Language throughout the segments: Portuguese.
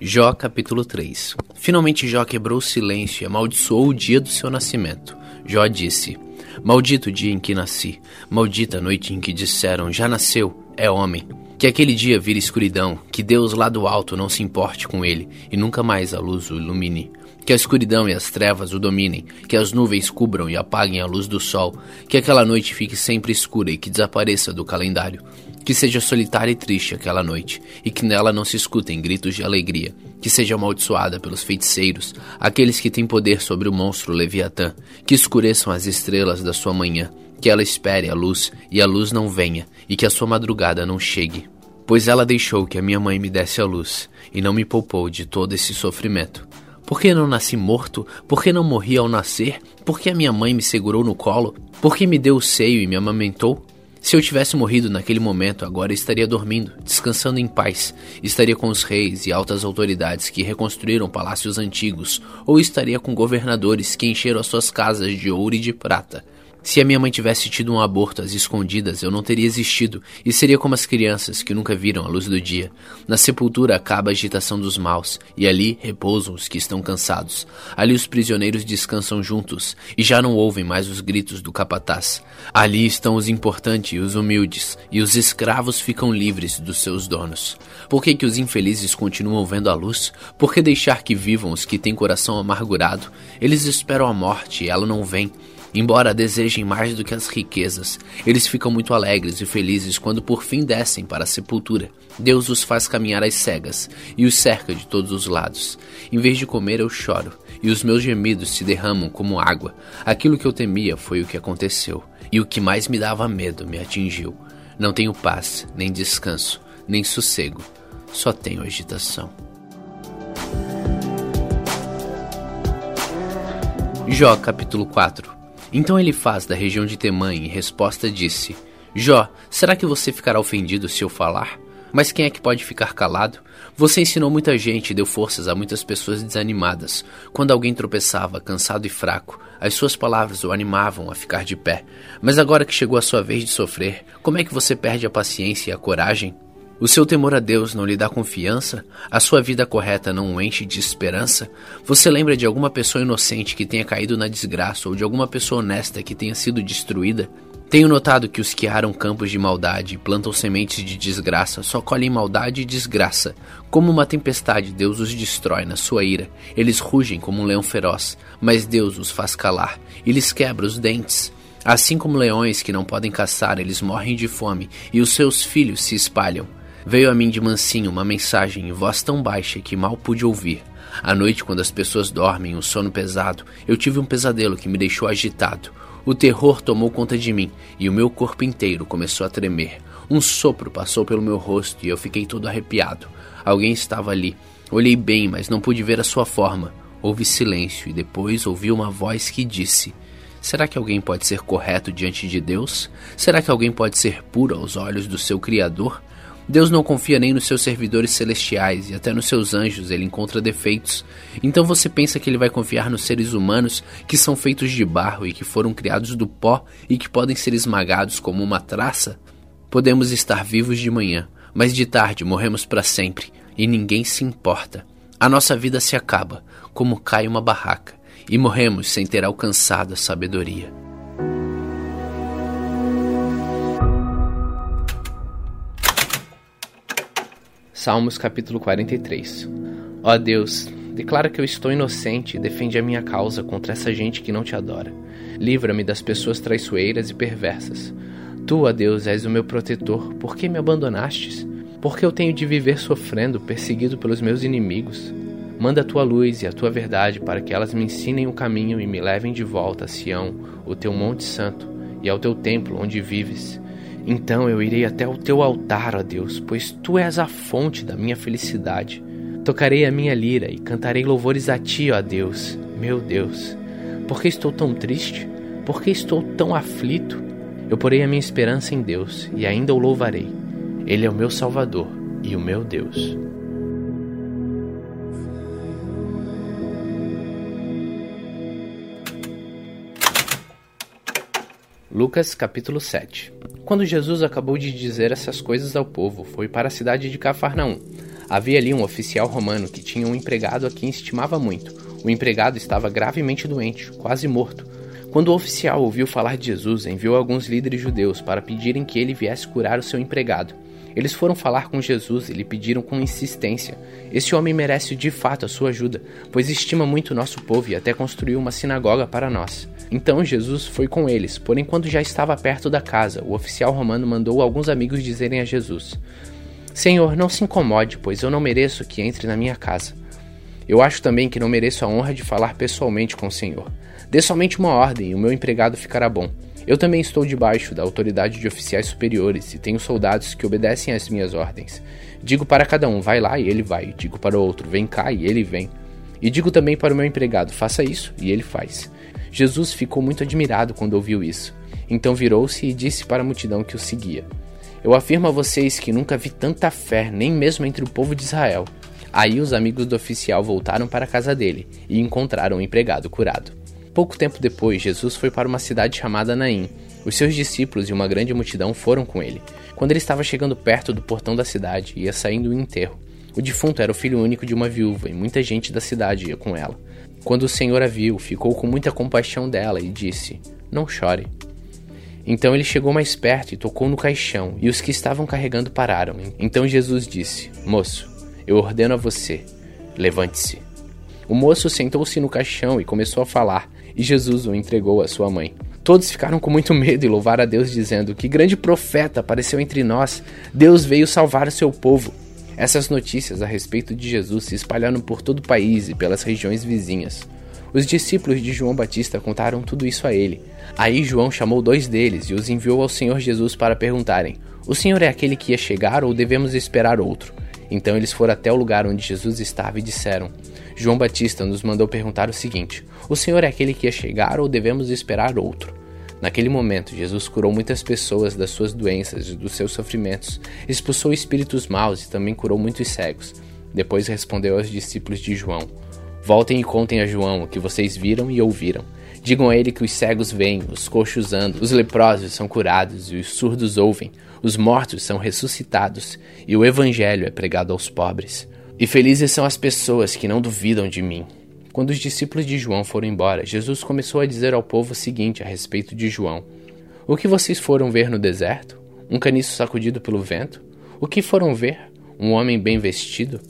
Jó capítulo 3 Finalmente Jó quebrou o silêncio e amaldiçoou o dia do seu nascimento. Jó disse: Maldito o dia em que nasci, maldita a noite em que disseram: Já nasceu, é homem. Que aquele dia vire escuridão, que Deus lá do alto não se importe com ele e nunca mais a luz o ilumine. Que a escuridão e as trevas o dominem, que as nuvens cubram e apaguem a luz do sol, que aquela noite fique sempre escura e que desapareça do calendário. Que seja solitária e triste aquela noite, e que nela não se escutem gritos de alegria. Que seja amaldiçoada pelos feiticeiros, aqueles que têm poder sobre o monstro Leviatã. Que escureçam as estrelas da sua manhã. Que ela espere a luz, e a luz não venha, e que a sua madrugada não chegue. Pois ela deixou que a minha mãe me desse a luz, e não me poupou de todo esse sofrimento. Por que não nasci morto? Por que não morri ao nascer? Por que a minha mãe me segurou no colo? Por que me deu o seio e me amamentou? Se eu tivesse morrido naquele momento, agora estaria dormindo, descansando em paz, estaria com os reis e altas autoridades que reconstruíram palácios antigos, ou estaria com governadores que encheram as suas casas de ouro e de prata. Se a minha mãe tivesse tido um aborto às escondidas, eu não teria existido e seria como as crianças que nunca viram a luz do dia. Na sepultura acaba a agitação dos maus e ali repousam os que estão cansados. Ali os prisioneiros descansam juntos e já não ouvem mais os gritos do capataz. Ali estão os importantes e os humildes e os escravos ficam livres dos seus donos. Por que, que os infelizes continuam vendo a luz? Por que deixar que vivam os que têm coração amargurado? Eles esperam a morte e ela não vem. Embora desejem mais do que as riquezas, eles ficam muito alegres e felizes quando por fim descem para a sepultura. Deus os faz caminhar às cegas e os cerca de todos os lados. Em vez de comer, eu choro, e os meus gemidos se derramam como água. Aquilo que eu temia foi o que aconteceu, e o que mais me dava medo me atingiu. Não tenho paz, nem descanso, nem sossego, só tenho agitação. Jó capítulo 4 então ele faz da região de Temã e em resposta disse: Jó, será que você ficará ofendido se eu falar? Mas quem é que pode ficar calado? Você ensinou muita gente e deu forças a muitas pessoas desanimadas. Quando alguém tropeçava, cansado e fraco, as suas palavras o animavam a ficar de pé. Mas agora que chegou a sua vez de sofrer, como é que você perde a paciência e a coragem? O seu temor a Deus não lhe dá confiança? A sua vida correta não o enche de esperança? Você lembra de alguma pessoa inocente que tenha caído na desgraça ou de alguma pessoa honesta que tenha sido destruída? Tenho notado que os que aram campos de maldade e plantam sementes de desgraça só colhem maldade e desgraça. Como uma tempestade, Deus os destrói na sua ira. Eles rugem como um leão feroz, mas Deus os faz calar e lhes quebra os dentes. Assim como leões que não podem caçar, eles morrem de fome e os seus filhos se espalham. Veio a mim de mansinho uma mensagem em voz tão baixa que mal pude ouvir. À noite, quando as pessoas dormem, um sono pesado, eu tive um pesadelo que me deixou agitado. O terror tomou conta de mim e o meu corpo inteiro começou a tremer. Um sopro passou pelo meu rosto e eu fiquei todo arrepiado. Alguém estava ali. Olhei bem, mas não pude ver a sua forma. Houve silêncio e depois ouvi uma voz que disse: Será que alguém pode ser correto diante de Deus? Será que alguém pode ser puro aos olhos do seu Criador? Deus não confia nem nos seus servidores celestiais e até nos seus anjos ele encontra defeitos. Então você pensa que ele vai confiar nos seres humanos que são feitos de barro e que foram criados do pó e que podem ser esmagados como uma traça? Podemos estar vivos de manhã, mas de tarde morremos para sempre e ninguém se importa. A nossa vida se acaba, como cai uma barraca, e morremos sem ter alcançado a sabedoria. Salmos capítulo 43 Ó Deus, declara que eu estou inocente e defende a minha causa contra essa gente que não te adora. Livra-me das pessoas traiçoeiras e perversas. Tu, ó Deus, és o meu protetor, por que me abandonastes? Por que eu tenho de viver sofrendo, perseguido pelos meus inimigos? Manda a tua luz e a tua verdade para que elas me ensinem o caminho e me levem de volta a Sião, o teu monte santo, e ao teu templo onde vives. Então eu irei até o teu altar, ó Deus, pois tu és a fonte da minha felicidade. Tocarei a minha lira e cantarei louvores a ti, ó Deus, meu Deus. Por que estou tão triste? Por que estou tão aflito? Eu porei a minha esperança em Deus e ainda o louvarei. Ele é o meu Salvador e o meu Deus. Lucas capítulo 7 Quando Jesus acabou de dizer essas coisas ao povo, foi para a cidade de Cafarnaum. Havia ali um oficial romano que tinha um empregado a quem estimava muito. O empregado estava gravemente doente, quase morto. Quando o oficial ouviu falar de Jesus, enviou alguns líderes judeus para pedirem que ele viesse curar o seu empregado. Eles foram falar com Jesus e lhe pediram com insistência: Esse homem merece de fato a sua ajuda, pois estima muito o nosso povo e até construiu uma sinagoga para nós. Então Jesus foi com eles, porém, quando já estava perto da casa, o oficial romano mandou alguns amigos dizerem a Jesus: Senhor, não se incomode, pois eu não mereço que entre na minha casa. Eu acho também que não mereço a honra de falar pessoalmente com o Senhor. Dê somente uma ordem e o meu empregado ficará bom. Eu também estou debaixo da autoridade de oficiais superiores e tenho soldados que obedecem às minhas ordens. Digo para cada um, vai lá e ele vai. Digo para o outro, vem cá e ele vem. E digo também para o meu empregado, faça isso e ele faz. Jesus ficou muito admirado quando ouviu isso. Então virou-se e disse para a multidão que o seguia: Eu afirmo a vocês que nunca vi tanta fé, nem mesmo entre o povo de Israel. Aí os amigos do oficial voltaram para a casa dele e encontraram o empregado curado. Pouco tempo depois, Jesus foi para uma cidade chamada Naim. Os seus discípulos e uma grande multidão foram com ele. Quando ele estava chegando perto do portão da cidade, ia saindo o enterro. O defunto era o filho único de uma viúva e muita gente da cidade ia com ela. Quando o Senhor a viu, ficou com muita compaixão dela e disse: Não chore. Então ele chegou mais perto e tocou no caixão, e os que estavam carregando pararam. Então Jesus disse: Moço, eu ordeno a você, levante-se. O moço sentou-se no caixão e começou a falar, e Jesus o entregou à sua mãe. Todos ficaram com muito medo e louvaram a Deus, dizendo: Que grande profeta apareceu entre nós! Deus veio salvar o seu povo. Essas notícias a respeito de Jesus se espalharam por todo o país e pelas regiões vizinhas. Os discípulos de João Batista contaram tudo isso a ele. Aí João chamou dois deles e os enviou ao Senhor Jesus para perguntarem: O Senhor é aquele que ia chegar ou devemos esperar outro? Então eles foram até o lugar onde Jesus estava e disseram: João Batista nos mandou perguntar o seguinte: O Senhor é aquele que ia chegar ou devemos esperar outro? Naquele momento, Jesus curou muitas pessoas das suas doenças e dos seus sofrimentos, expulsou espíritos maus e também curou muitos cegos. Depois respondeu aos discípulos de João: Voltem e contem a João o que vocês viram e ouviram. Digam a ele que os cegos veem, os coxos andam, os leprosos são curados e os surdos ouvem, os mortos são ressuscitados e o evangelho é pregado aos pobres. E felizes são as pessoas que não duvidam de mim. Quando os discípulos de João foram embora, Jesus começou a dizer ao povo o seguinte a respeito de João: O que vocês foram ver no deserto? Um caniço sacudido pelo vento? O que foram ver? Um homem bem vestido?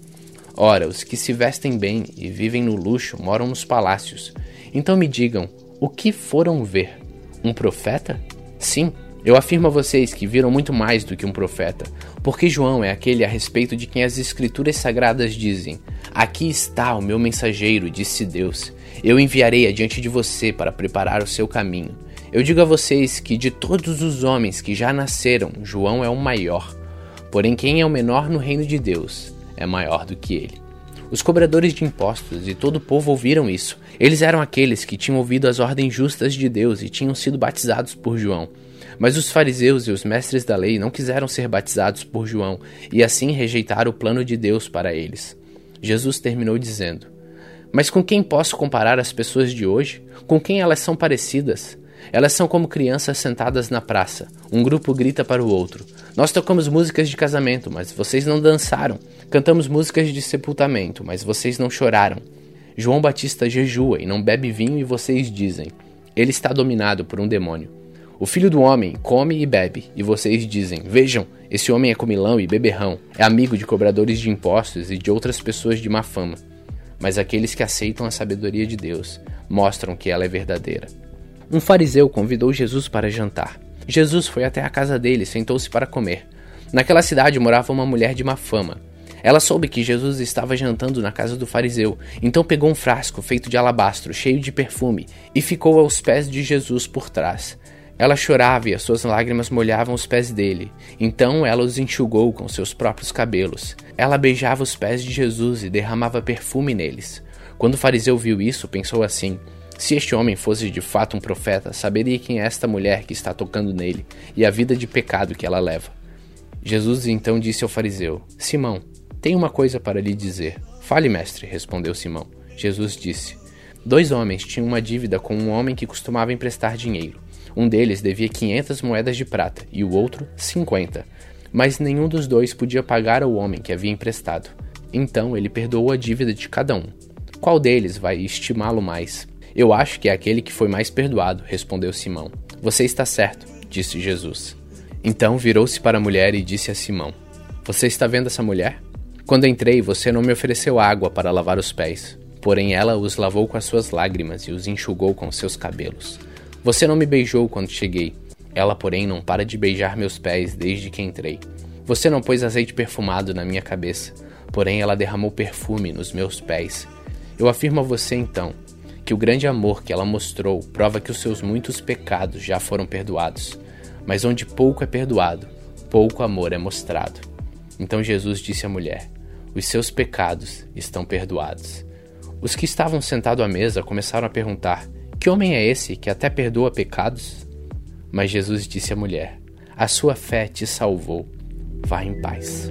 Ora, os que se vestem bem e vivem no luxo moram nos palácios. Então me digam, o que foram ver? Um profeta? Sim, eu afirmo a vocês que viram muito mais do que um profeta, porque João é aquele a respeito de quem as Escrituras Sagradas dizem: Aqui está o meu mensageiro, disse Deus. Eu enviarei adiante de você para preparar o seu caminho. Eu digo a vocês que de todos os homens que já nasceram, João é o maior. Porém, quem é o menor no reino de Deus é maior do que ele. Os cobradores de impostos e todo o povo ouviram isso. Eles eram aqueles que tinham ouvido as ordens justas de Deus e tinham sido batizados por João. Mas os fariseus e os mestres da lei não quiseram ser batizados por João e assim rejeitaram o plano de Deus para eles. Jesus terminou dizendo: Mas com quem posso comparar as pessoas de hoje? Com quem elas são parecidas? Elas são como crianças sentadas na praça. Um grupo grita para o outro: Nós tocamos músicas de casamento, mas vocês não dançaram. Cantamos músicas de sepultamento, mas vocês não choraram. João Batista jejua e não bebe vinho, e vocês dizem: Ele está dominado por um demônio. O filho do homem come e bebe, e vocês dizem: Vejam, esse homem é comilão e beberrão, é amigo de cobradores de impostos e de outras pessoas de má fama. Mas aqueles que aceitam a sabedoria de Deus mostram que ela é verdadeira. Um fariseu convidou Jesus para jantar. Jesus foi até a casa dele e sentou-se para comer. Naquela cidade morava uma mulher de má fama. Ela soube que Jesus estava jantando na casa do fariseu, então pegou um frasco feito de alabastro, cheio de perfume, e ficou aos pés de Jesus por trás. Ela chorava e as suas lágrimas molhavam os pés dele. Então ela os enxugou com seus próprios cabelos. Ela beijava os pés de Jesus e derramava perfume neles. Quando o fariseu viu isso, pensou assim: se este homem fosse de fato um profeta, saberia quem é esta mulher que está tocando nele e a vida de pecado que ela leva. Jesus então disse ao fariseu: Simão, tenho uma coisa para lhe dizer. Fale, mestre, respondeu Simão. Jesus disse: Dois homens tinham uma dívida com um homem que costumava emprestar dinheiro. Um deles devia 500 moedas de prata e o outro 50. Mas nenhum dos dois podia pagar ao homem que havia emprestado. Então ele perdoou a dívida de cada um. Qual deles vai estimá-lo mais? Eu acho que é aquele que foi mais perdoado, respondeu Simão. Você está certo, disse Jesus. Então virou-se para a mulher e disse a Simão: Você está vendo essa mulher? Quando entrei, você não me ofereceu água para lavar os pés, porém ela os lavou com as suas lágrimas e os enxugou com seus cabelos. Você não me beijou quando cheguei, ela, porém, não para de beijar meus pés desde que entrei. Você não pôs azeite perfumado na minha cabeça, porém ela derramou perfume nos meus pés. Eu afirmo a você então que o grande amor que ela mostrou prova que os seus muitos pecados já foram perdoados. Mas onde pouco é perdoado, pouco amor é mostrado. Então Jesus disse à mulher: Os seus pecados estão perdoados. Os que estavam sentados à mesa começaram a perguntar: Que homem é esse que até perdoa pecados? Mas Jesus disse à mulher: A sua fé te salvou. Vá em paz.